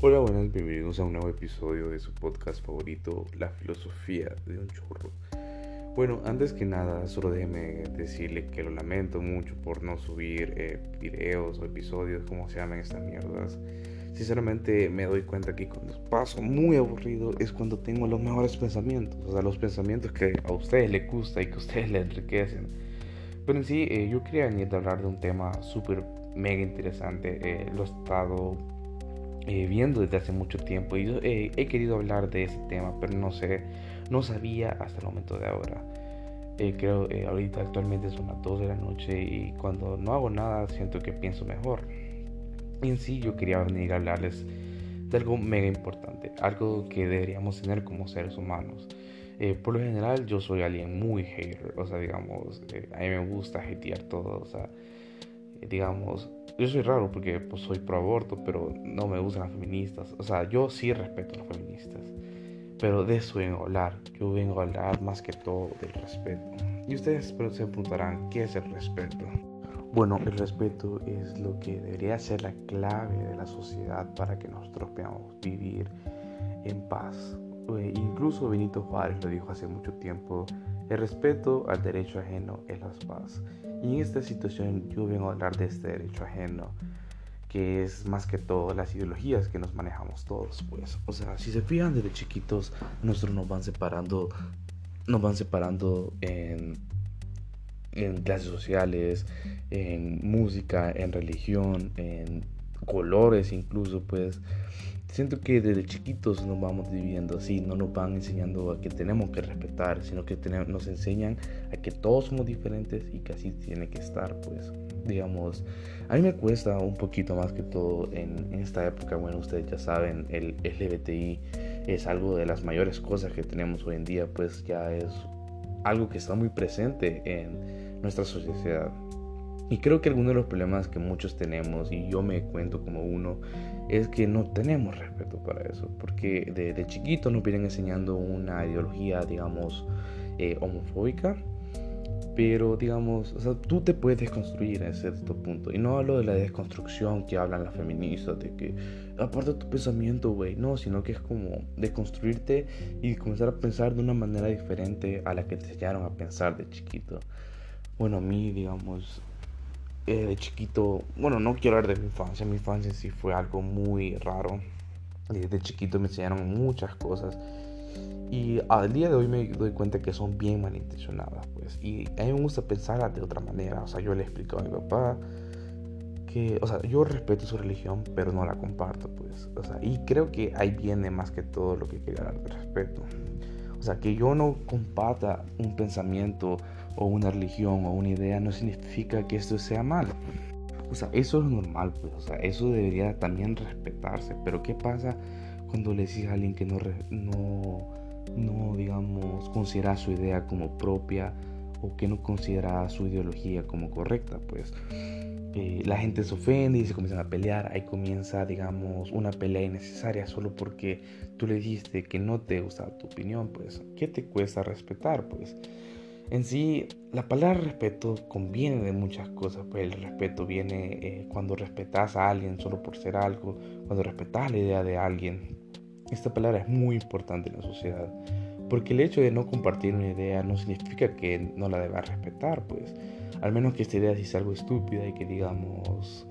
Hola, buenas, bienvenidos a un nuevo episodio de su podcast favorito, La filosofía de un churro. Bueno, antes que nada, solo déjeme decirle que lo lamento mucho por no subir eh, videos o episodios, como se llaman estas mierdas. Sinceramente me doy cuenta que cuando paso muy aburrido es cuando tengo los mejores pensamientos, o sea, los pensamientos que a ustedes les gusta y que a ustedes les enriquecen. Pero en sí, eh, yo quería venir a hablar de un tema súper mega interesante. Eh, lo he estado eh, viendo desde hace mucho tiempo y eh, he querido hablar de ese tema, pero no sé, no sabía hasta el momento de ahora. Eh, creo ahorita actualmente son las 2 de la noche y cuando no hago nada siento que pienso mejor. Y en sí yo quería venir a hablarles de algo mega importante, algo que deberíamos tener como seres humanos. por lo general yo soy alguien muy hater, o sea, digamos, a mí me gusta hatear todo, o sea, digamos, yo soy raro porque pues, soy pro aborto, pero no me gustan las feministas. O sea, yo sí respeto a las feministas. Pero de eso vengo a hablar. Yo vengo a hablar más que todo del respeto. Y ustedes se preguntarán, ¿qué es el respeto? Bueno, el respeto es lo que debería ser la clave de la sociedad para que nosotros podamos vivir en paz. Eh, incluso Benito Juárez lo dijo hace mucho tiempo, el respeto al derecho ajeno es la paz. Y en esta situación yo vengo a hablar de este derecho ajeno, que es más que todo las ideologías que nos manejamos todos, pues. O sea, si se fijan desde chiquitos, nosotros nos van separando, nos van separando en, en clases sociales, en música, en religión, en colores incluso, pues siento que desde chiquitos nos vamos dividiendo así, no nos van enseñando a que tenemos que respetar, sino que nos enseñan a que todos somos diferentes y que así tiene que estar, pues, digamos, a mí me cuesta un poquito más que todo en, esta época, bueno, ustedes ya saben, el LGBTI es algo de las mayores cosas que tenemos hoy en día, pues ya es algo que está muy presente en nuestra sociedad. Y creo que alguno de los problemas que muchos tenemos, y yo me cuento como uno, es que no tenemos respeto para eso. Porque de, chiquito nos vienen enseñando una ideología, digamos, eh, homofóbica. Pero, digamos, o sea, tú te puedes desconstruir en cierto punto. Y no hablo de la desconstrucción que hablan las feministas, de que aparta tu pensamiento, güey. No, sino que es como desconstruirte y comenzar a pensar de una manera diferente a la que te enseñaron a pensar de chiquito. Bueno, a mí, digamos, eh, de chiquito, bueno, no quiero hablar de mi infancia, mi infancia sí fue algo muy raro. Desde chiquito me enseñaron muchas cosas y al día de hoy me doy cuenta que son bien malintencionadas, pues. Y a mí me gusta pensar de otra manera. O sea, yo le explico a mi papá que, o sea, yo respeto su religión, pero no la comparto, pues. O sea, y creo que ahí viene más que todo lo que quería hablar de respeto. O sea, que yo no comparta un pensamiento o una religión o una idea no significa que esto sea malo. O sea, eso es normal, pues, o sea, eso debería también respetarse. Pero ¿qué pasa cuando le dices a alguien que no, no, no, digamos, considera su idea como propia o que no considera su ideología como correcta? Pues eh, la gente se ofende y se comienzan a pelear. Ahí comienza, digamos, una pelea innecesaria solo porque tú le dijiste que no te gusta tu opinión. Pues, ¿qué te cuesta respetar? Pues en sí, la palabra respeto conviene de muchas cosas, pues el respeto viene eh, cuando respetas a alguien solo por ser algo, cuando respetas la idea de alguien. Esta palabra es muy importante en la sociedad, porque el hecho de no compartir una idea no significa que no la debas respetar, pues, al menos que esta idea sea algo estúpida y que digamos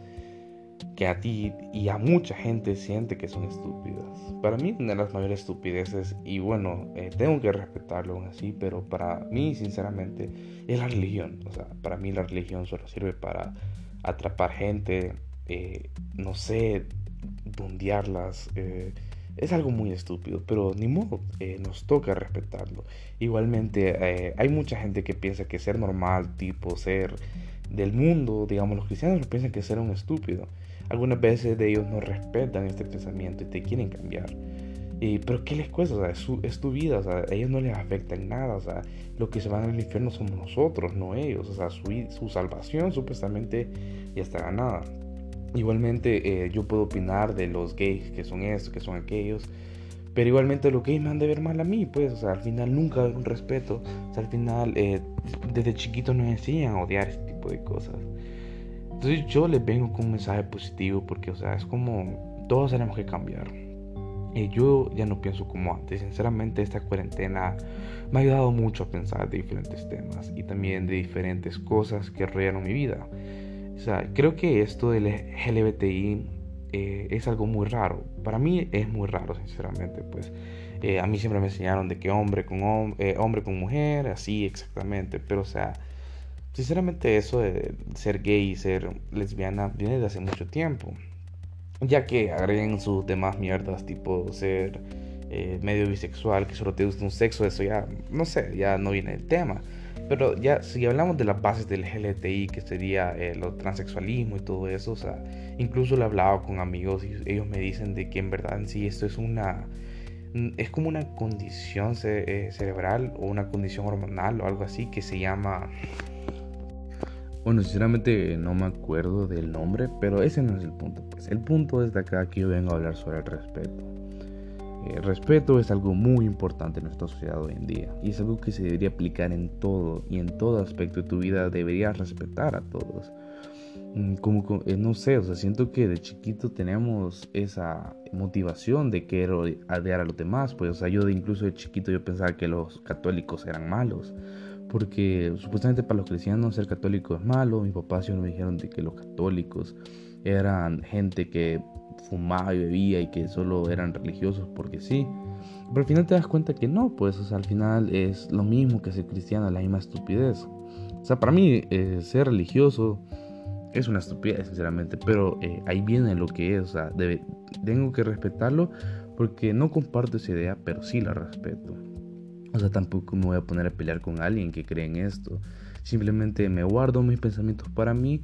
que a ti y a mucha gente siente que son estúpidas. Para mí una de las mayores estupideces, y bueno, eh, tengo que respetarlo aún así, pero para mí sinceramente es la religión. O sea, para mí la religión solo sirve para atrapar gente, eh, no sé, bundearlas. Eh, es algo muy estúpido, pero ni modo, nos toca respetarlo. Igualmente, hay mucha gente que piensa que ser normal, tipo ser del mundo, digamos, los cristianos piensan que ser un estúpido. Algunas veces de ellos no respetan este pensamiento y te quieren cambiar. Y, pero ¿qué les cuesta? O sea, es, su, es, tu vida, o sea, a ellos no les afecta en nada, o sea, los que se van al infierno somos nosotros, no ellos, o sea, su, su salvación supuestamente ya está ganada. Igualmente eh, yo puedo opinar de los gays que son estos, que son aquellos, pero igualmente los gays me han de ver mal a mí, pues, o sea, al final nunca hay un respeto, o sea, al final eh, desde chiquito nos enseñan a odiar este tipo de cosas. Entonces yo les vengo con un mensaje positivo porque, o sea, es como todos tenemos que cambiar. Y yo ya no pienso como antes. Sinceramente, esta cuarentena me ha ayudado mucho a pensar de diferentes temas y también de diferentes cosas que rodearon mi vida. O sea, creo que esto del LGBTI eh, es algo muy raro. Para mí es muy raro, sinceramente. Pues eh, a mí siempre me enseñaron de que hombre con eh, hombre con mujer, así exactamente. Pero o sea, sinceramente eso de ser gay y ser lesbiana viene de hace mucho tiempo. Ya que agreguen sus demás mierdas, tipo ser medio bisexual, que solo te gusta un sexo, eso ya, no sé, ya no viene el tema. Pero ya, si hablamos de las bases del LGBTI, que sería el transexualismo y todo eso, o sea, incluso lo he hablado con amigos y ellos me dicen de que en verdad en sí esto es una, es como una condición eh, cerebral o una condición hormonal o algo así que se llama... Bueno, sinceramente no me acuerdo del nombre, pero ese no es el punto. Pues el punto es de acá que yo vengo a hablar sobre el respeto. El respeto es algo muy importante en nuestra sociedad hoy en día y es algo que se debería aplicar en todo y en todo aspecto de tu vida deberías respetar a todos. Mm, como, eh, no sé, o sea, siento que de chiquito tenemos esa motivación de querer odiar a los demás, pues, o sea, yo de incluso de chiquito yo pensaba que los católicos eran malos, porque supuestamente para los cristianos ser católico es malo, mis papás siempre me dijeron de que los católicos eran gente que fumaba y bebía y que solo eran religiosos porque sí. Pero al final te das cuenta que no, pues al final es lo mismo que ser cristiano, la misma estupidez. O sea, para mí eh, ser religioso es una estupidez, sinceramente, pero eh, ahí viene lo que es, o sea, tengo que respetarlo porque no comparto esa idea, pero sí la respeto. O sea, tampoco me voy a poner a pelear con alguien que cree en esto. Simplemente me guardo mis pensamientos para mí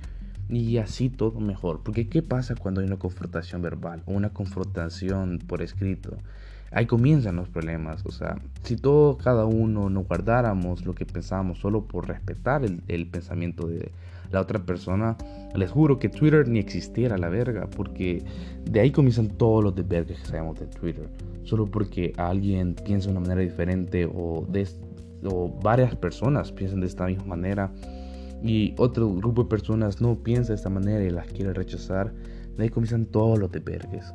y así todo mejor. Porque ¿qué pasa cuando hay una confrontación verbal o una confrontación por escrito? Ahí comienzan los problemas. O sea, si todos, cada uno, no guardáramos lo que pensamos solo por respetar el, pensamiento de la otra persona, les juro que Twitter ni existiera la verga. Porque de ahí comienzan todos los desvergues que sabemos de Twitter. Solo porque alguien piensa de una manera diferente o, de, varias personas piensan de esta misma manera y otro grupo de personas no piensa de esta manera y las quiere rechazar, de ahí comienzan todos los depergues.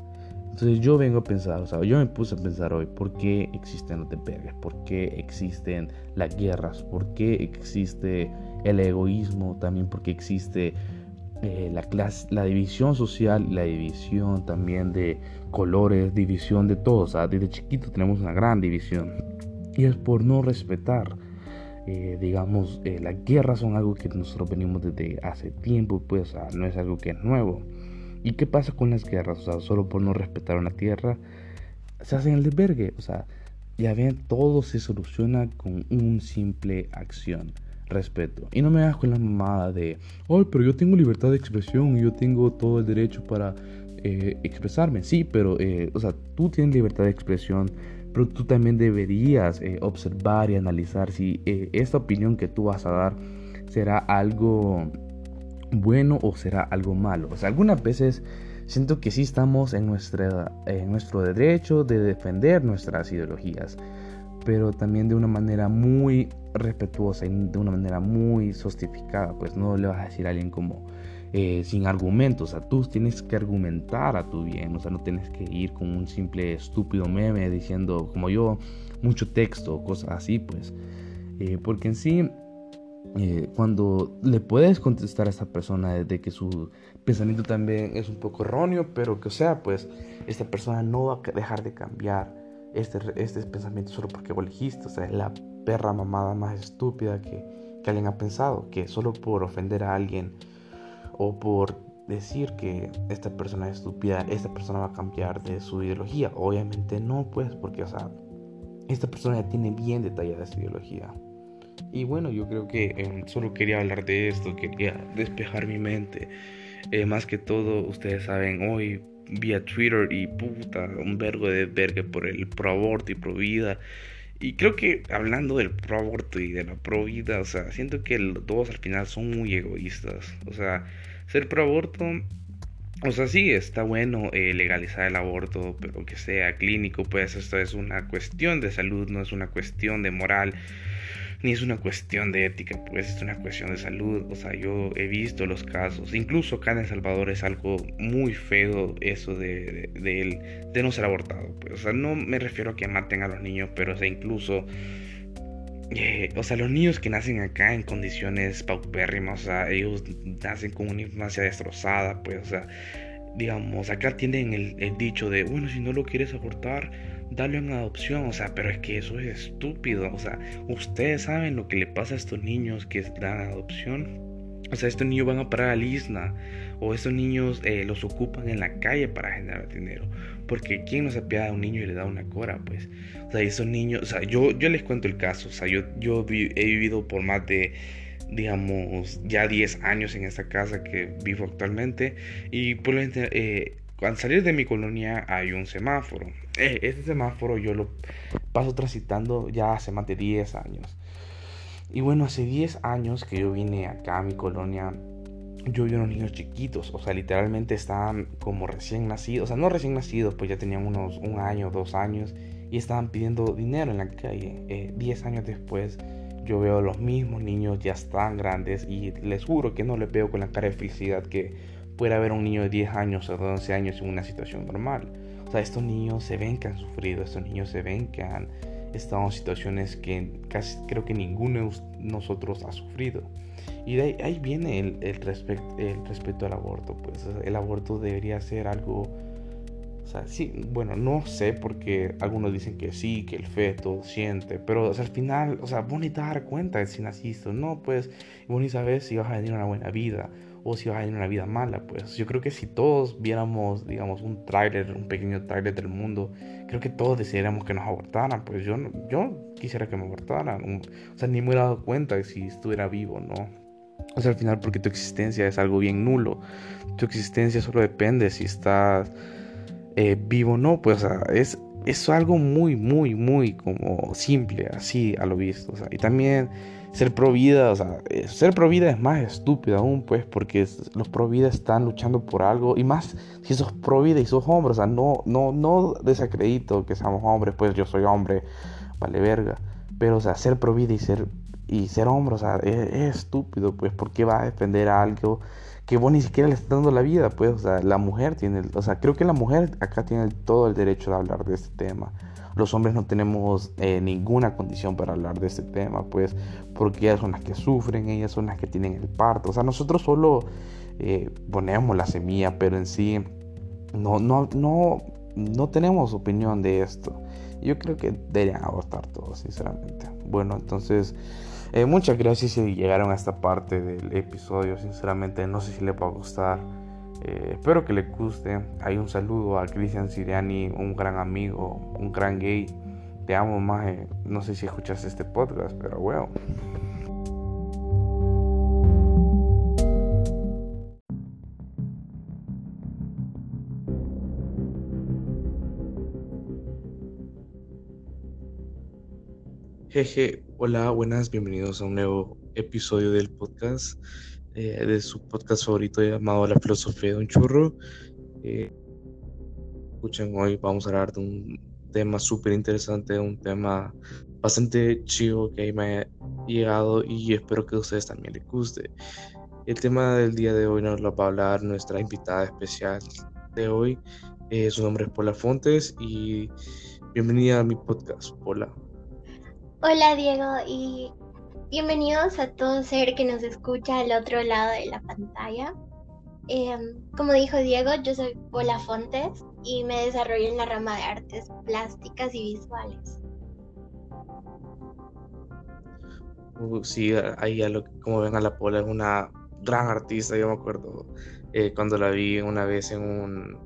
Entonces yo vengo a pensar, o sea, yo me puse a pensar hoy, ¿por qué existen los depergues? ¿Por qué existen las guerras? ¿Por qué existe el egoísmo? También porque existe eh, la, clase, la división social, la división también de colores, división de todo. O sea, desde chiquito tenemos una gran división. Y es por no respetar eh, digamos, eh, las guerras son algo que nosotros venimos desde hace tiempo, pues no es algo que es nuevo. ¿Y qué pasa con las guerras? O sea, solo por no respetar una tierra, se hacen el desvergue. O sea, ya ven, todo se soluciona con un simple acción. Respeto. Y no me hagas con la mamada de, ay, pero yo tengo libertad de expresión y yo tengo todo el derecho para eh, expresarme. Sí, pero, o sea, tú tienes libertad de expresión pero tú también deberías eh, observar y analizar si eh, esta opinión que tú vas a dar será algo bueno o será algo malo. O sea, algunas veces siento que sí estamos en, nuestra, en nuestro derecho de defender nuestras ideologías, pero también de una manera muy respetuosa y de una manera muy sostificada. Pues no le vas a decir a alguien como eh, sin argumentos. O sea, tú tienes que argumentar a tu bien. O sea, no tienes que ir con un simple estúpido meme diciendo, como yo, mucho texto o cosas así, pues. Eh, porque en sí, eh, cuando le puedes contestar a esta persona de que su pensamiento también es un poco erróneo, pero que o sea, pues, esta persona no va a dejar de cambiar este, este pensamiento solo porque vos elegiste. O sea, es la perra mamada más estúpida que, que alguien ha pensado. Que solo por ofender a alguien o por decir que esta persona es estúpida, esta persona va a cambiar de su ideología. Obviamente no, pues, porque, o sea, esta persona ya tiene bien detallada esa ideología. Y bueno, yo creo que em, solo quería hablar de esto, quería despejar mi mente. Eh, más que todo, ustedes saben, hoy vía Twitter y puta, un vergo de verga por el pro aborto y pro vida. Y creo que hablando del pro aborto y de la pro vida, o sea, siento que los dos al final son muy egoístas. O sea, ser pro aborto, o sea, sí, está bueno eh, legalizar el aborto, pero que sea clínico, pues esto es una cuestión de salud, no es una cuestión de moral. Ni es una cuestión de ética, pues es una cuestión de salud. O sea, yo he visto los casos, incluso acá en El Salvador es algo muy feo eso de, de, no ser abortado. Pues. O sea, no me refiero a que maten a los niños, pero o sea, incluso... Eh, o sea, los niños que nacen acá en condiciones paupérrimas, o sea, ellos nacen con una infancia destrozada, pues, o sea, digamos, acá tienen el dicho de, bueno, si no lo quieres abortar, dale en adopción, o sea, pero es que eso es estúpido, o sea, ustedes saben lo que le pasa a estos niños que dan adopción. O sea, estos niños van a parar al ISNA o estos niños eh, los ocupan en la calle para generar dinero. Porque ¿quién no se apiada a un niño y le da una cora? Pues, o sea, esos niños, o sea, yo, yo les cuento el caso, o sea, yo, yo he vivido por más de, digamos, ya 10 años en esta casa que vivo actualmente y por lo eh, al salir de mi colonia hay un semáforo. Eh, este semáforo yo lo paso transitando ya hace más de 10 años. Y bueno, hace 10 años que yo vine acá a mi colonia, yo vi unos niños chiquitos, o sea, literalmente estaban como recién nacidos, o sea, no recién nacidos, pues ya tenían unos un año, dos años, y estaban pidiendo dinero en la calle. 10 eh, años después, yo veo los mismos niños ya están grandes y les juro que no les veo con la cara de felicidad que puede haber un niño de 10 años o 11 años en una situación normal. O sea, estos niños se ven que han sufrido, estos niños se ven que han estado en situaciones que casi creo que ninguno de nosotros ha sufrido. Y de ahí, viene el, el, el respeto al aborto. Pues el aborto debería ser algo... O sea, sí, bueno, no sé porque algunos dicen que sí, que el feto siente, pero al final, o sea, vos dar cuenta de si naciste, no, pues, vos ni sabes si vas a tener una buena vida si vas a tener una vida mala, pues. Yo creo que si todos viéramos, digamos, un tráiler, un pequeño tráiler del mundo, creo que todos decidiéramos que nos abortaran, pues. Yo, yo quisiera que me abortaran, o sea, ni me he dado cuenta de si estuviera vivo, ¿no? O sea, al final porque tu existencia es algo bien nulo, tu existencia solo depende si estás eh, vivo o no, pues es, es algo muy, muy, muy como simple, así a lo visto, o sea, y también ser pro vida, o sea, eh, ser pro vida es más estúpido aún, pues, porque los pro vida están luchando por algo, y más si sos pro vida y sos hombre, o sea, no, no, no desacredito que seamos hombres, pues yo soy hombre, vale verga, pero, o sea, ser pro vida y ser, y ser hombre, o sea, es, estúpido, pues, porque va a defender algo que vos ni siquiera le estás dando la vida, pues, o sea, la mujer tiene, o sea, creo que la mujer acá tiene todo el derecho de hablar de este tema los hombres no tenemos eh, ninguna condición para hablar de este tema, pues porque ellas son las que sufren, ellas son las que tienen el parto. O sea, nosotros solo eh, ponemos la semilla, pero en sí no, no, no, no tenemos opinión de esto. Yo creo que deberían abortar todos, sinceramente. Bueno, entonces, eh, muchas gracias si llegaron a esta parte del episodio. Sinceramente, no sé si les va a gustar. Eh, espero que les guste. Hay un saludo a Cristian Siriani, un gran amigo, un gran gay. Te amo, más. No sé si escuchas este podcast, pero bueno. Jeje, hola, buenas, bienvenidos a un nuevo episodio del podcast. Eh, de su podcast favorito llamado La filosofía de un churro. Eh, escuchen, hoy vamos a hablar de un tema súper interesante, un tema bastante chido que me ha llegado y espero que a ustedes también les guste. El tema del día de hoy nos lo va a hablar nuestra invitada especial de hoy. Eh, su nombre es Pola Fontes y bienvenida a mi podcast, Pola. Hola Diego y Bienvenidos a todo ser que nos escucha al otro lado de la pantalla. Em, como dijo Diego, yo soy Pola Fontes y me desarrollo en la rama de artes plásticas y visuales. Uh, sí, ahí a lo, como ven a la Pola es una gran artista, yo me acuerdo eh, cuando la vi una vez en un,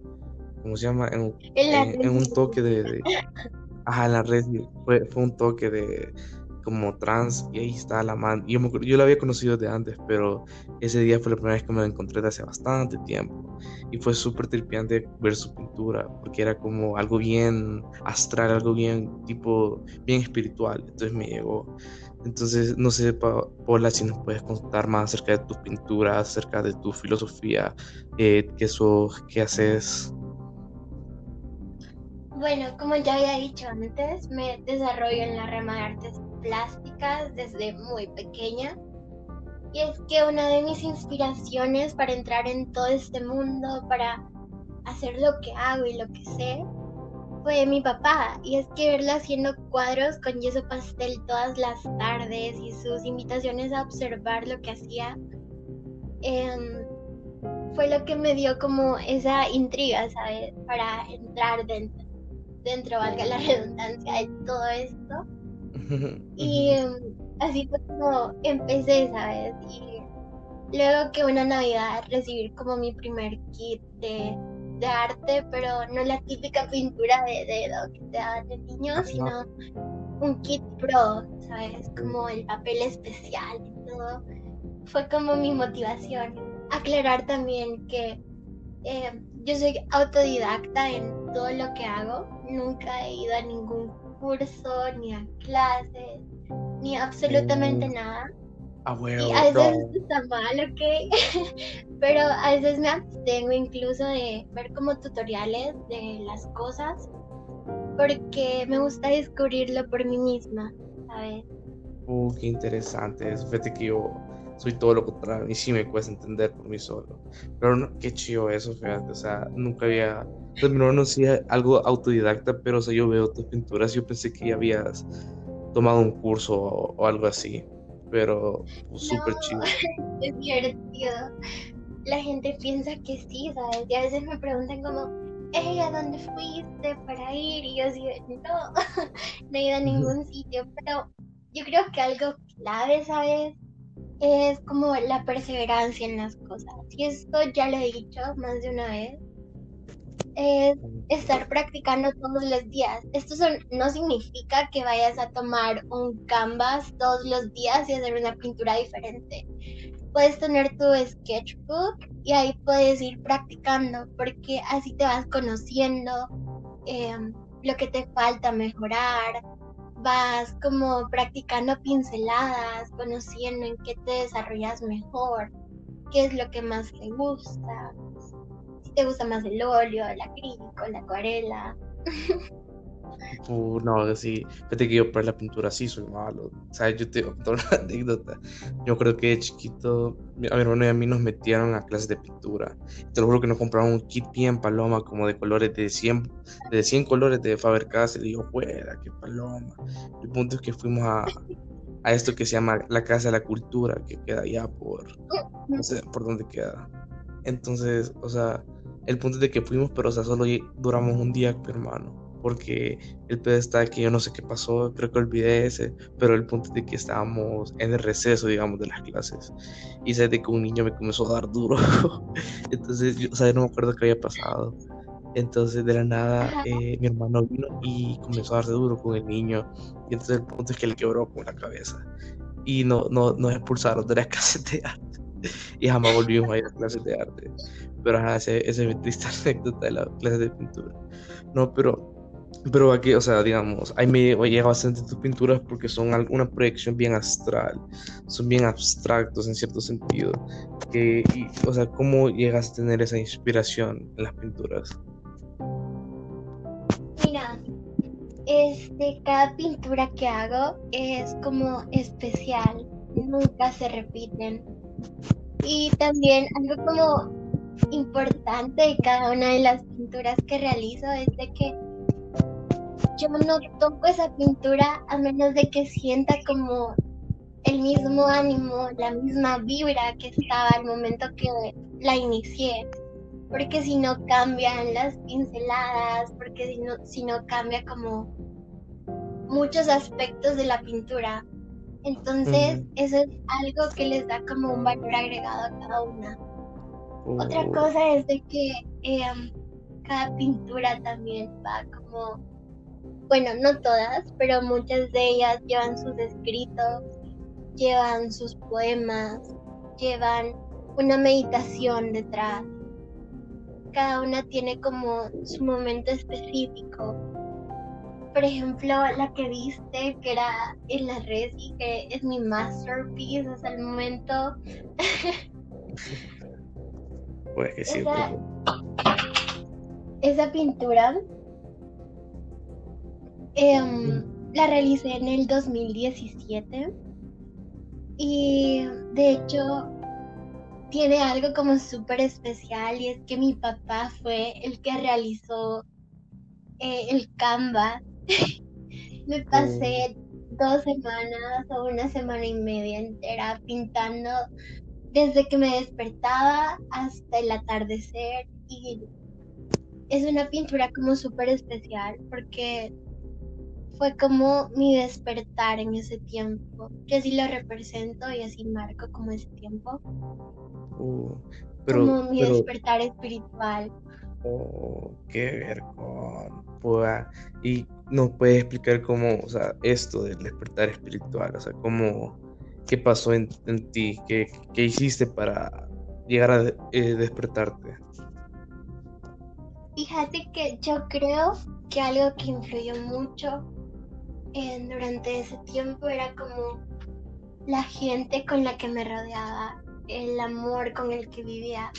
¿cómo se llama? En, un toque de, ajá, en la red, fue, fue un toque de como trans y ahí está la man. Yo, yo la había conocido de antes, pero ese día fue la primera vez que me la encontré de hace bastante tiempo. Y fue súper tripiante ver su pintura, porque era como algo bien astral, algo bien tipo, bien espiritual. Entonces me llegó. Entonces, no sé, Paula, si nos puedes contar más acerca de tus pinturas, acerca de tu filosofía, eh, qué, sos, qué haces. Bueno, como ya había dicho antes, me desarrollo en la rama de artes plásticas desde muy pequeña. Y es que una de mis inspiraciones para entrar en todo este mundo, para hacer lo que hago y lo que sé, fue mi papá. Y es que verlo haciendo cuadros con yeso pastel todas las tardes y sus invitaciones a observar lo que hacía, em, fue lo que me dio como esa intriga, ¿sabes? Para entrar dentro, dentro, valga la redundancia, de todo esto. Y em, así fue como empecé, ¿sabes? Y luego que una Navidad recibir como mi primer kit de de arte, pero no la típica pintura de dedo que te daban de niño, sino un kit pro, ¿sabes? Como el papel especial y todo. Fue como mi motivación. Aclarar también que eh, yo soy autodidacta en todo lo que hago. Nunca he ido a ningún curso, ni a clases, ni absolutamente mm. nada. Ah, y a veces está mal, ok. Pero a veces me abstengo incluso de ver como tutoriales de las cosas. Porque me gusta descubrirlo por mí misma, ¿sabes? Uh, qué interesante. Fíjate que yo soy todo lo contrario y sí me cuesta entender por mí solo. Pero no, qué chido eso, fíjate. O sea, nunca había. Pues, no conocía algo autodidacta, pero o sea, yo veo tus pinturas. Yo pensé que ya habías tomado un curso o algo así pero pues, súper chido. Es divertido. La gente piensa que sí, ¿sabes? Y a veces me preguntan como, hey, ¿a dónde fuiste para ir? Y yo digo, no, no he ido a ningún sitio, pero yo creo que algo clave, ¿sabes? Es como la perseverancia en las cosas. Y esto ya lo he dicho más de una vez es estar practicando todos los días. Esto no significa que vayas a tomar un canvas todos los días y hacer una pintura diferente. Puedes tener tu sketchbook y ahí puedes ir practicando porque así te vas conociendo em, lo que te falta mejorar. Vas como practicando pinceladas, conociendo en qué te desarrollas mejor, qué es lo que más te gusta te gusta más el óleo, el acrílico, la acuarela. Uh, no, sí, fíjate que yo para la pintura sí soy malo. O sea, yo te contar una anécdota. Yo creo que de chiquito, a mi hermano y a mí nos metieron a clases de pintura. Te lo juro que nos compraron un kit bien paloma, como de colores de 100, de 100 colores de Faber Castell. Y digo, fuera, qué paloma. El punto es que fuimos a, a esto que se llama la Casa de la Cultura, que queda allá por, no sé por dónde queda. Entonces, o sea, el punto es de que fuimos, pero o sea, solo duramos un día, hermano. Porque el pedo está que yo no sé qué pasó, creo que olvidé ese, pero el punto es de que estábamos en el receso, digamos, de las clases. Y sé de que un niño me comenzó a dar duro. Entonces, yo, o sea, no me acuerdo qué había pasado. Entonces, de la nada, eh, mi hermano vino y comenzó a darse duro con el niño. Y entonces, el punto es que le quebró con la cabeza. Y no, no, nos expulsaron de las clases de arte. Y jamás volvimos a ir a clases de arte. Pero ajá, ese es mi triste anécdota de la clase de pintura. No, pero pero aquí, o sea, digamos, ahí me llega bastante tus pinturas porque son una proyección bien astral, son bien abstractos en cierto sentido. Que, o sea, ¿cómo llegas a tener esa inspiración en las pinturas? Mira, este, cada pintura que hago es como especial, nunca se repiten. Y también algo como importante de cada una de las pinturas que realizo es de que yo no toco esa pintura a menos de que sienta como el mismo ánimo, la misma vibra que estaba al momento que la inicié. Porque si no cambian las pinceladas, porque si no, si no cambia como muchos aspectos de la pintura. Entonces, eso es algo que les da como un valor agregado a cada una. Otra oh. cosa es de que em, cada pintura también va como, bueno, no todas, pero muchas de ellas llevan sus escritos, llevan sus poemas, llevan una meditación detrás. Cada una tiene como su momento específico. Por ejemplo, la que viste, que era en la red y que es mi masterpiece hasta el momento. Pues que sí. Esa, pintura em, la realicé en el 2017 y de hecho tiene algo como súper especial y es que mi papá fue el que realizó eh, el Canva. Me pasé dos semanas o una semana y media entera pintando desde que me despertaba hasta el atardecer y es una pintura como súper especial porque fue como mi despertar en ese tiempo. Yo así lo represento y así marco como ese tiempo. Uh, como mi despertar espiritual. Oh, qué vergüenza. Y nos puedes explicar cómo, o sea, esto del despertar espiritual, o sea, cómo, qué pasó en, ti, ¿Qué, qué, hiciste para llegar a eh, despertarte. Fíjate que yo creo que algo que influyó mucho en, durante ese tiempo era como la gente con la que me rodeaba, el amor con el que vivía.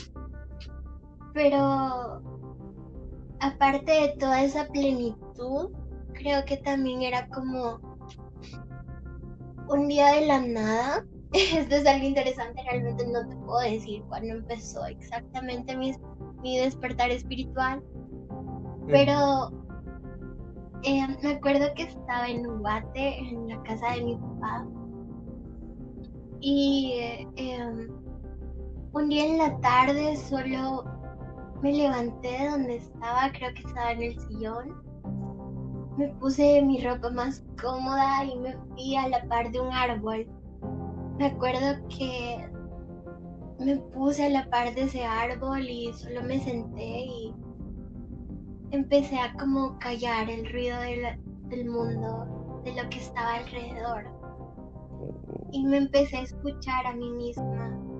Pero aparte de toda esa plenitud, creo que también era como un día de la nada. Esto es algo interesante, realmente no te puedo decir cuándo empezó exactamente mi, mi despertar espiritual, pero eh, me acuerdo que estaba en Uguate, en la casa de mi papá, y eh, em, un día en la tarde solo me levanté de donde estaba, creo que estaba en el sillón, me puse mi ropa más cómoda y me fui a la par de un árbol. Me acuerdo que me puse a la par de ese árbol y solo me senté y empecé a como callar el ruido del, mundo, de lo que estaba alrededor. Y me empecé a escuchar a mí misma.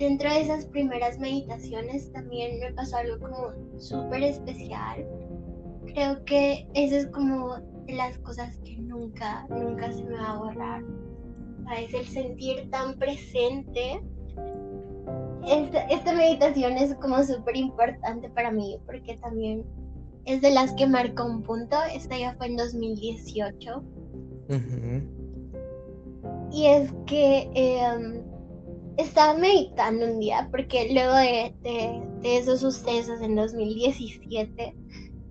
Dentro de esas primeras meditaciones también me pasó algo como súper especial. Creo que eso es como de las cosas que nunca, nunca se me va a borrar. Es el sentir tan presente esta, meditación es como súper importante para mí porque también es de las que marcó un punto. Esta ya fue en 2018. Y es que em, estaba meditando un día porque luego de, esos sucesos en 2017,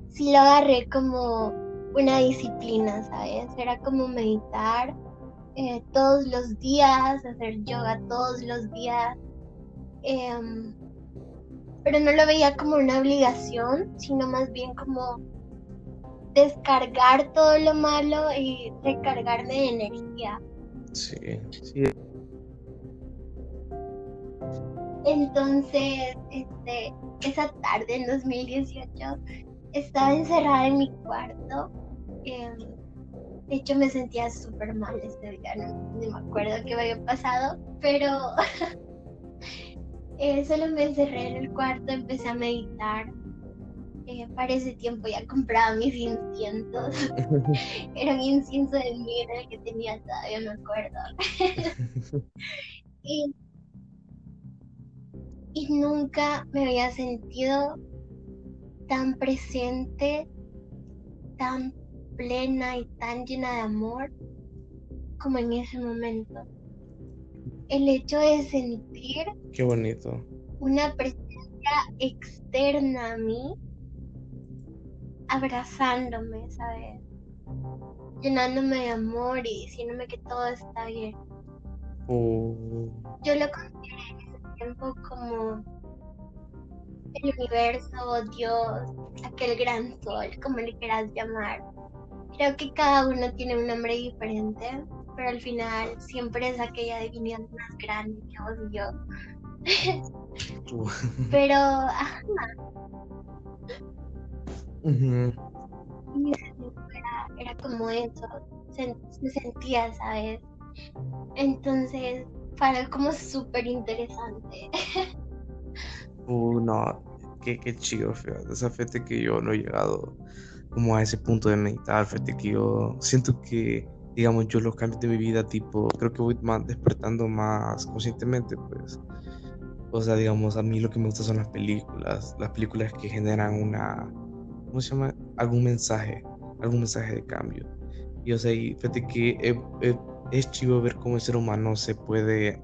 sí lo agarré como una disciplina, ¿sabes? Era como meditar eh, todos los días, hacer yoga todos los días Em, pero no lo veía como una obligación, sino más bien como descargar todo lo malo y recargarme de energía. Sí, sí. Entonces, este, esa tarde en 2018 estaba encerrada en mi cuarto. Em, de hecho, me sentía súper mal ese día, no, no me acuerdo qué había pasado, pero Eh, solo me encerré en el cuarto, empecé a meditar. Eh, para ese tiempo ya compraba mis inciensos. Era un incienso de mirra que tenía todavía, me acuerdo. y, y nunca me había sentido tan presente, tan plena y tan llena de amor como en ese momento el hecho de sentir Qué bonito. una presencia externa a mí abrazándome, ¿sabes? Llenándome de amor y diciéndome que todo está bien. Oh. Yo lo consideré en ese como el universo, Dios, aquel gran sol, como le quieras llamar. Creo que cada uno tiene un nombre diferente, pero al final siempre es aquella divinidad más grande que vos y yo. pero, ajá. era, como eso, se, sentía, ¿sabes? Entonces, algo como súper interesante. uh, no, qué, qué chido, fíjate. Esa fíjate que yo no he llegado como a ese punto de meditar, fíjate que yo siento que digamos, yo los cambios de mi vida, tipo, creo que voy más despertando más conscientemente, pues. O sea, digamos, a mí lo que me gusta son las películas, las películas que generan una, ¿cómo se llama? Algún mensaje, algún mensaje de cambio. Y o sea, y fíjate que eh, eh, es chivo ver cómo el ser humano se puede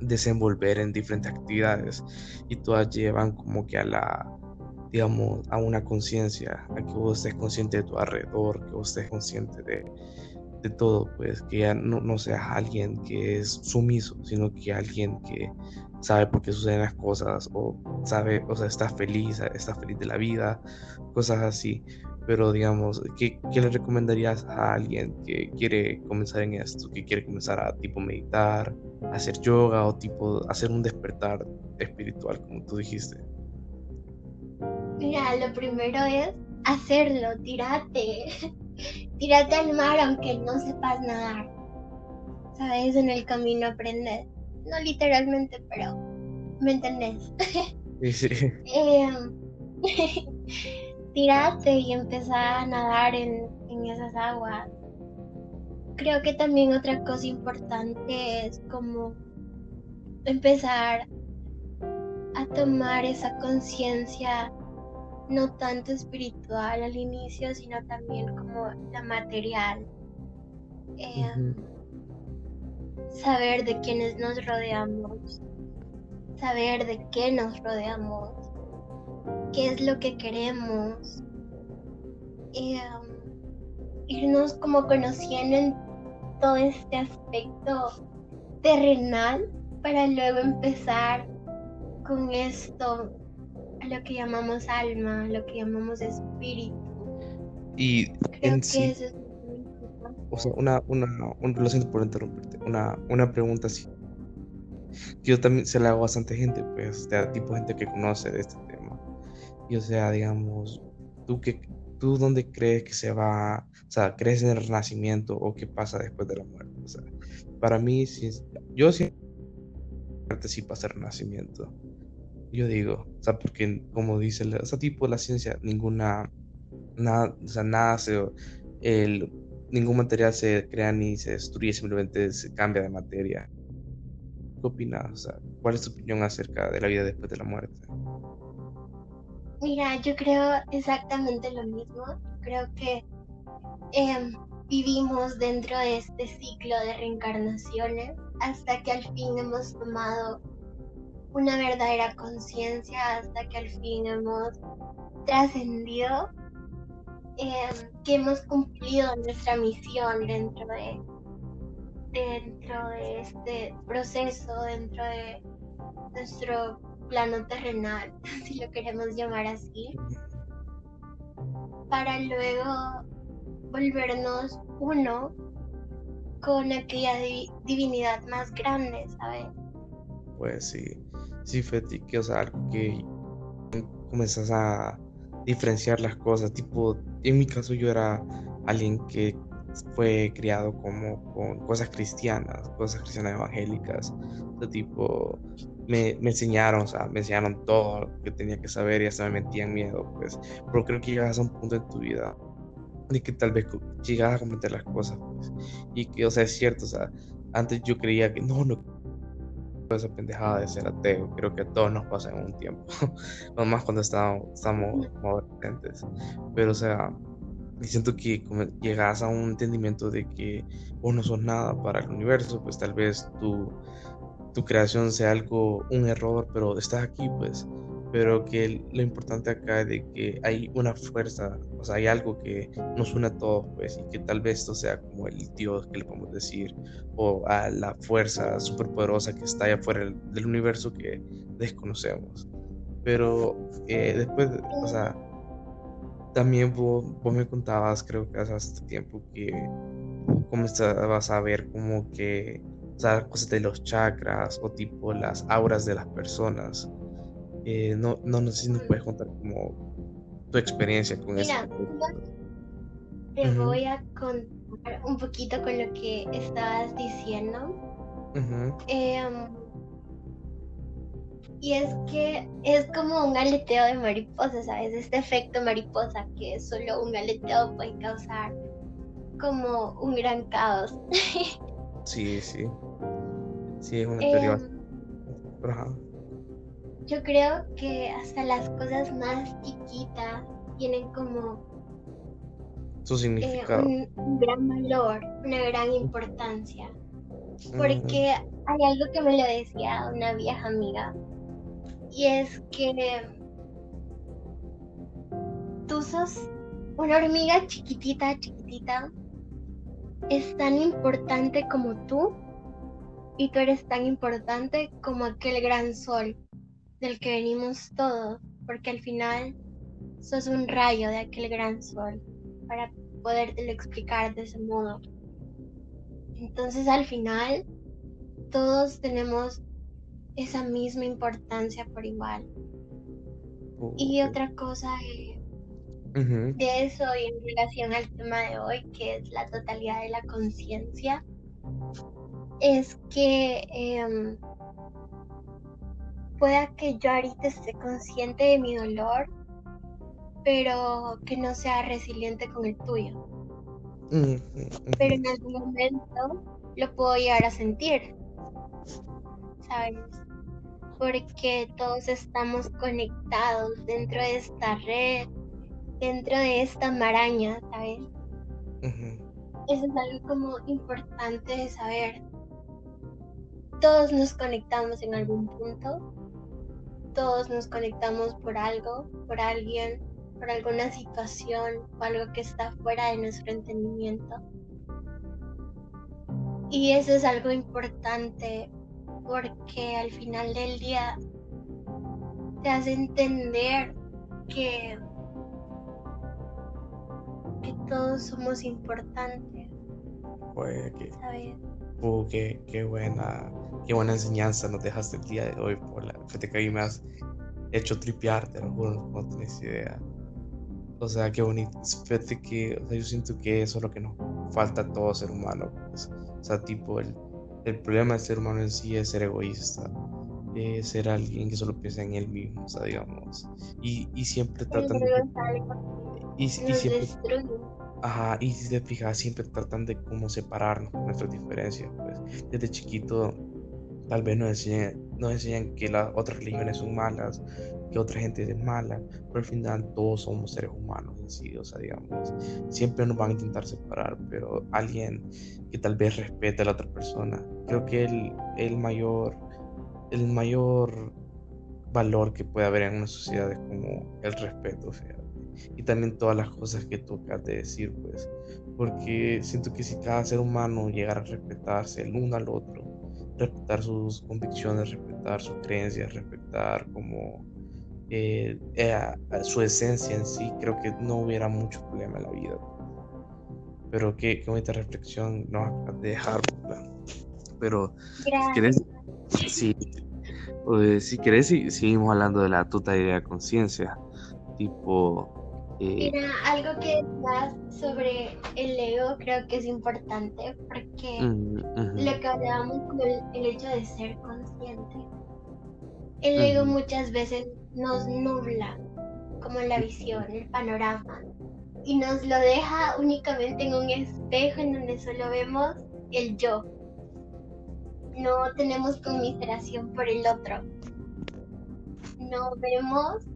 desenvolver en diferentes actividades y todas llevan como que a la, digamos, a una conciencia, a que vos estés consciente de tu alrededor, que vos estés consciente de, de todo, pues que ya no, no seas alguien que es sumiso, sino que alguien que sabe por qué suceden las cosas o sabe, o sea, está feliz, está feliz de la vida, cosas así. Pero digamos, ¿qué, ¿qué, le recomendarías a alguien que quiere comenzar en esto, que quiere comenzar a tipo meditar, hacer yoga o tipo hacer un despertar espiritual, como tú dijiste? Mira, lo primero es hacerlo, tirate, tirate al mar aunque no sepas nadar. Sabes, en el camino aprendes no literalmente, pero ¿me entendés? Sí, sí. Em, tirate y empezar a nadar en, en esas aguas. Creo que también otra cosa importante es como empezar a tomar esa conciencia no tanto espiritual al inicio, sino también como la material. Em, saber de quiénes nos rodeamos, saber de qué nos rodeamos, qué es lo que queremos, y, um, irnos como conociendo en todo este aspecto terrenal para luego empezar con esto, a lo que llamamos alma, lo que llamamos espíritu. Y en sí una, una, un, lo siento por interrumpirte, una, una pregunta así. Yo también se la hago a bastante gente, pues, de tipo gente que conoce de este tema. Y o sea, digamos, ¿tú, qué, ¿tú dónde crees que se va? O sea, ¿crees en el renacimiento o qué pasa después de la muerte? Para mí, si, yo sí participo a el renacimiento. Yo digo, o sea, porque como dice, o sea, tipo la ciencia, ninguna, nada, o sea, nada se, el, ningún material se crea ni se destruye, simplemente se cambia de materia. ¿Qué opinas? ¿Cuál es tu opinión acerca de la vida después de la muerte? Mira, yo creo exactamente lo mismo. Creo que em, vivimos dentro de este ciclo de reencarnaciones hasta que al fin hemos tomado una verdadera conciencia, hasta que al fin hemos trascendido Em, que hemos cumplido nuestra misión dentro de, dentro de este proceso, dentro de nuestro plano terrenal, si lo queremos llamar así, para luego volvernos uno con aquella divinidad más grande, ¿sabes? Pues sí, sí, Feti, que o sea, que comenzas a diferenciar las cosas. Tipo, en mi caso yo era alguien que fue criado como con cosas cristianas, cosas cristianas evangélicas. de tipo, me, enseñaron, o sea, me enseñaron todo lo que tenía que saber y hasta me metían miedo, pues. Pero creo que llegas a un punto en tu vida de que tal vez llegas a comprender las cosas, pues. Y que, o sea, es cierto, o sea, antes yo creía que no, no esa pendejada de ser ateo. Creo que a todos nos pasa en un tiempo. más cuando estamos, estamos adolescentes. Pero, o sea, siento que llegas a un entendimiento de que vos no sos nada para el universo, pues tal vez tu, tu creación sea algo, un error, pero estás aquí, pues pero que lo importante acá es de que hay una fuerza, o sea, hay algo que nos une a todos, pues, y que tal vez esto sea como el Dios que le podemos decir, o a la fuerza superpoderosa que está allá afuera del, universo que desconocemos. Pero eh, después, o sea, también vos, vos, me contabas, creo que hace tiempo, que comenzabas a ver como que, o sea, cosas de los chakras o tipo las auras de las personas eh, no, no, sé si nos puedes contar como tu experiencia con eso. Te voy a contar un poquito con lo que estabas diciendo. Em, y es que es como un aleteo de mariposa, ¿sabes? Este efecto mariposa que solo un aleteo puede causar como un gran caos. sí, sí. Sí, es una teoría. Em, yo creo que hasta las cosas más chiquitas tienen como su significado. un, gran valor, una gran importancia. Porque hay algo que me lo decía una vieja amiga. Y es que tú sos una hormiga chiquitita, chiquitita. Es tan importante como tú. Y tú eres tan importante como aquel gran sol del que venimos todos. Porque al final sos un rayo de aquel gran sol. Para podértelo explicar de ese modo. Entonces al final todos tenemos esa misma importancia por igual. Y otra cosa de eso y en relación al tema de hoy, que es la totalidad de la conciencia, es que eh, pueda que yo ahorita esté consciente de mi dolor, pero que no sea resiliente con el tuyo. Pero en algún momento lo puedo llegar a sentir, ¿sabes? Porque todos estamos conectados dentro de esta red, dentro de esta maraña, ¿sabes? Eso es algo como importante de saber. Todos nos conectamos en algún punto, todos nos conectamos por algo, por alguien, por alguna situación o algo que está fuera de nuestro entendimiento. Y eso es algo importante porque al final del día te hace entender que, que todos somos importantes. Pues que, uh, qué, buena, qué buena enseñanza nos dejaste el día de hoy. Por la, fíjate que a mí me has hecho tripear, te lo juro, no tenés idea. O sea, qué bonito. Fíjate que, o sea, yo siento que eso es lo que nos falta a todo ser humano. Pues. O sea, tipo, el, el problema del ser humano en sí es ser egoísta. Es ser alguien que solo piensa en él mismo, o sea, digamos. Y, y siempre tratan de. Y, y siempre. Ajá, y si te fijas, siempre tratan de cómo separarnos nuestras diferencias. Pues. Desde chiquito, tal vez nos enseñan, nos enseñan que las otras religiones son malas, que otra gente es mala, pero al final todos somos seres humanos en sí, o sea, digamos, siempre nos van a intentar separar, pero alguien que tal vez respete a la otra persona, creo que el, el mayor, el mayor valor que puede haber en una sociedad es como el respeto, sea, y también todas las cosas que tocas de decir, pues, porque siento que si cada ser humano llegara a respetarse el uno al otro, respetar sus convicciones, respetar sus creencias, respetar como eh, eh, su esencia en sí, creo que no hubiera mucho problema en la vida. Pero qué, qué bonita reflexión nos acabas de dejar. Pero si querés, si, si querés, seguimos hablando de la totalidad de conciencia. Tipo, eh, Mira, algo que más sobre el ego creo que es importante porque lo que hablábamos con el, hecho de ser consciente. El ego muchas veces nos nubla como la visión, el panorama, y nos lo deja únicamente en un espejo en donde solo vemos el yo. No tenemos conmiseración por el otro. No vemos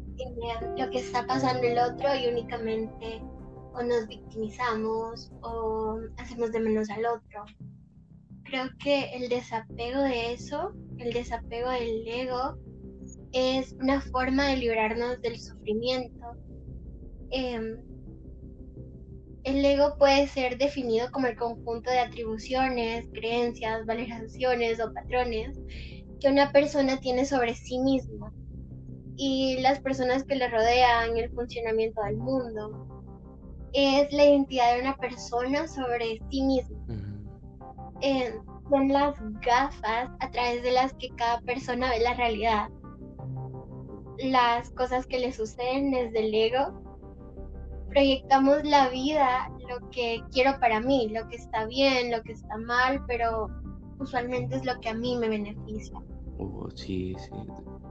lo que está pasando el otro y únicamente o nos victimizamos o hacemos de menos al otro. Creo que el desapego de eso, el desapego del ego, es una forma de librarnos del sufrimiento. Em, el ego puede ser definido como el conjunto de atribuciones, creencias, valoraciones o patrones que una persona tiene sobre sí mismo y las personas que le rodean, el funcionamiento del mundo. Es la identidad de una persona sobre sí misma. Em, son las gafas a través de las que cada persona ve la realidad las cosas que le suceden desde el ego, proyectamos la vida, lo que quiero para mí, lo que está bien, lo que está mal, pero usualmente es lo que a mí me beneficia. Oh, sí, sí.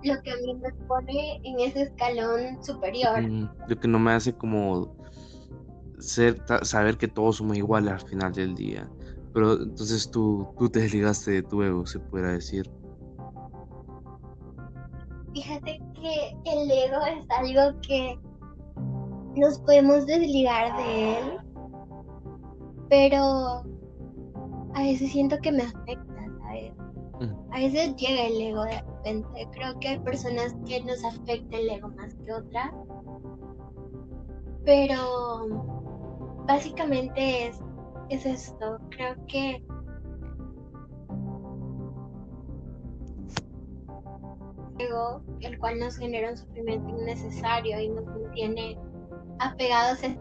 Lo que a mí me pone en ese escalón superior. lo que no me hace como ser, saber que todos somos iguales al final del día. Pero entonces tú, tú te desligaste de tu ego, se pudiera decir. Fíjate que el ego es algo que nos podemos desligar de él pero a veces siento que me afecta, ¿sabes? Mm. A veces llega el ego de Creo que hay personas que nos afecta el ego más que otras. Pero básicamente es, es esto. Creo que ego, el cual nos genera un sufrimiento innecesario y nos mantiene apegados a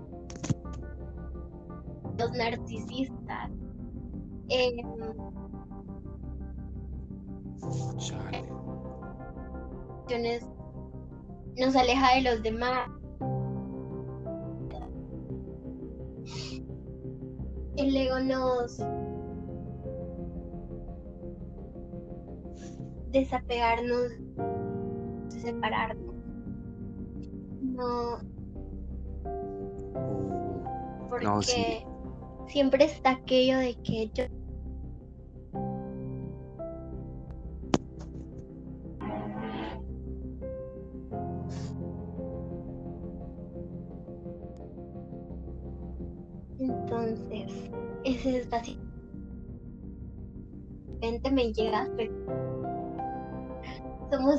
los narcisistas. Chale. Nos aleja de los demás. El ego nos desapegarnos, separarnos. No, Uh, porque No, sí. siempre está aquello de que yo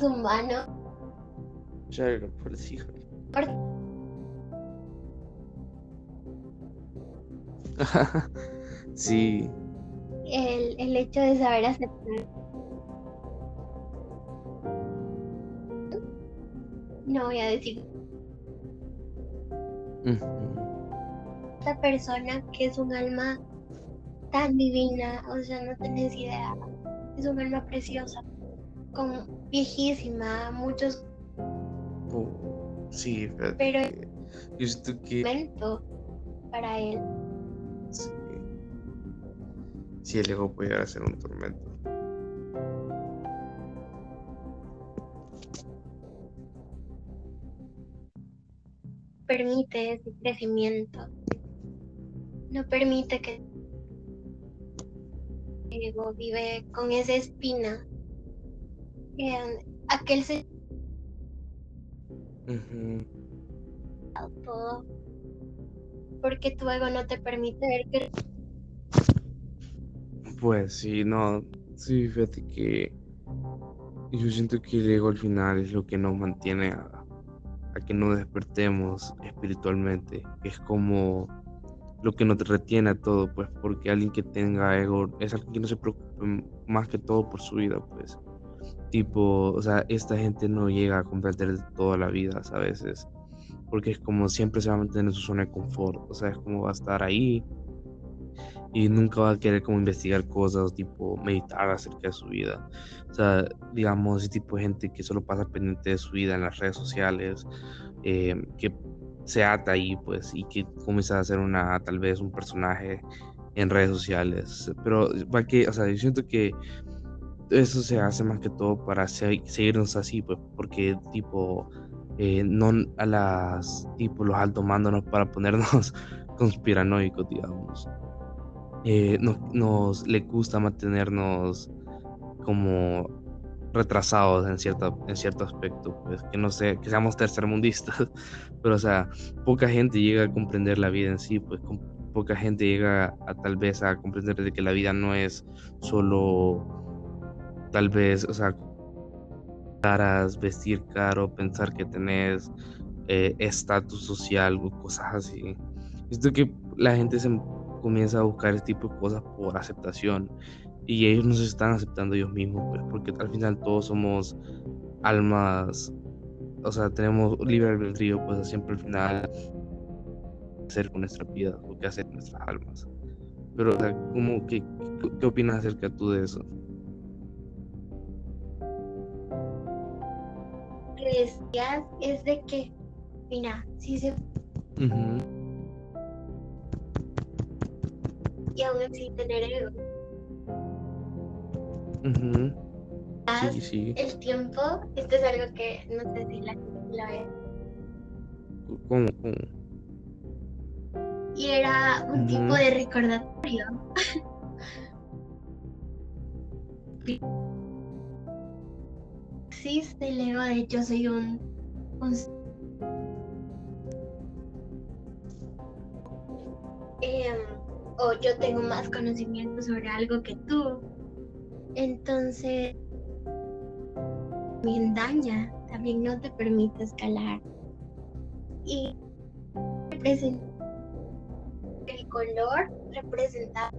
humanos Chale, por sí, híjole. sí, el, el hecho de saber aceptar no voy a decir. Esta persona que es un alma tan divina, o sea, no tenés idea, es un alma preciosa, con viejísima, muchos uh, sí, fíjate Pero- que yo siento que para él. sí, sí, el ego puede llegar a ser un tormento. permite ese crecimiento. No permite que el ego vive con esa espina. Que aquel se Ujú, todo. Porque tu ego no te permite ver que Pues sí, no, sí, fíjate que yo siento que el ego al final es lo que nos mantiene a, a que nos despertemos espiritualmente, es como lo que nos retiene a todo, pues porque alguien que tenga ego es alguien que no se preocupe más que todo por su vida, pues tipo, o sea, esta gente no llega a comprender toda la vida, a veces, porque es como siempre se va a mantener en su zona de confort, o sea, es como va a estar ahí y nunca va a querer como investigar cosas, tipo meditar acerca de su vida. O sea, digamos, ese tipo de gente que solo pasa pendiente de su vida en las redes sociales, eh, que se ata ahí, pues, y que comienza a ser una, tal vez, un personaje en redes sociales. Pero, va que, o sea, yo siento que eso se hace más que todo para se- seguirnos así, pues, porque, tipo, eh, no a las, tipo, los altos mándanos para ponernos conspiranoicos, digamos. Eh, nos, nos le gusta mantenernos como retrasados en cierta, en cierto aspecto, pues que no sé, que seamos tercermundistas, pero o sea, poca gente llega a comprender la vida en sí, pues poca gente llega a tal vez a comprender de que la vida no es solo tal vez, o sea, caras, vestir caro, pensar que tenés eh, estatus social o cosas así. Siento que la gente se comienza a buscar este tipo de cosas por aceptación y ellos no se están aceptando ellos mismos, pues, porque al final todos somos almas, o sea, tenemos libre albedrío, pues siempre al final hacer con nuestra vida o qué hacer con nuestras almas. Pero, o sea, ¿cómo, qué, qué opinas acerca tú de eso? Decías es de que, mira, si se Ujú, y aún así tener ego. ujú, Haz Sí, sí. El tiempo, esto es algo que no sé si la gente la ve. ¿Cómo? cómo? Y era un tipo de recordatorio. Existe el ego de yo soy un, un Em, o yo tengo más conocimiento sobre algo que tú. Entonces, también daña, también no te permite escalar. Y el color representa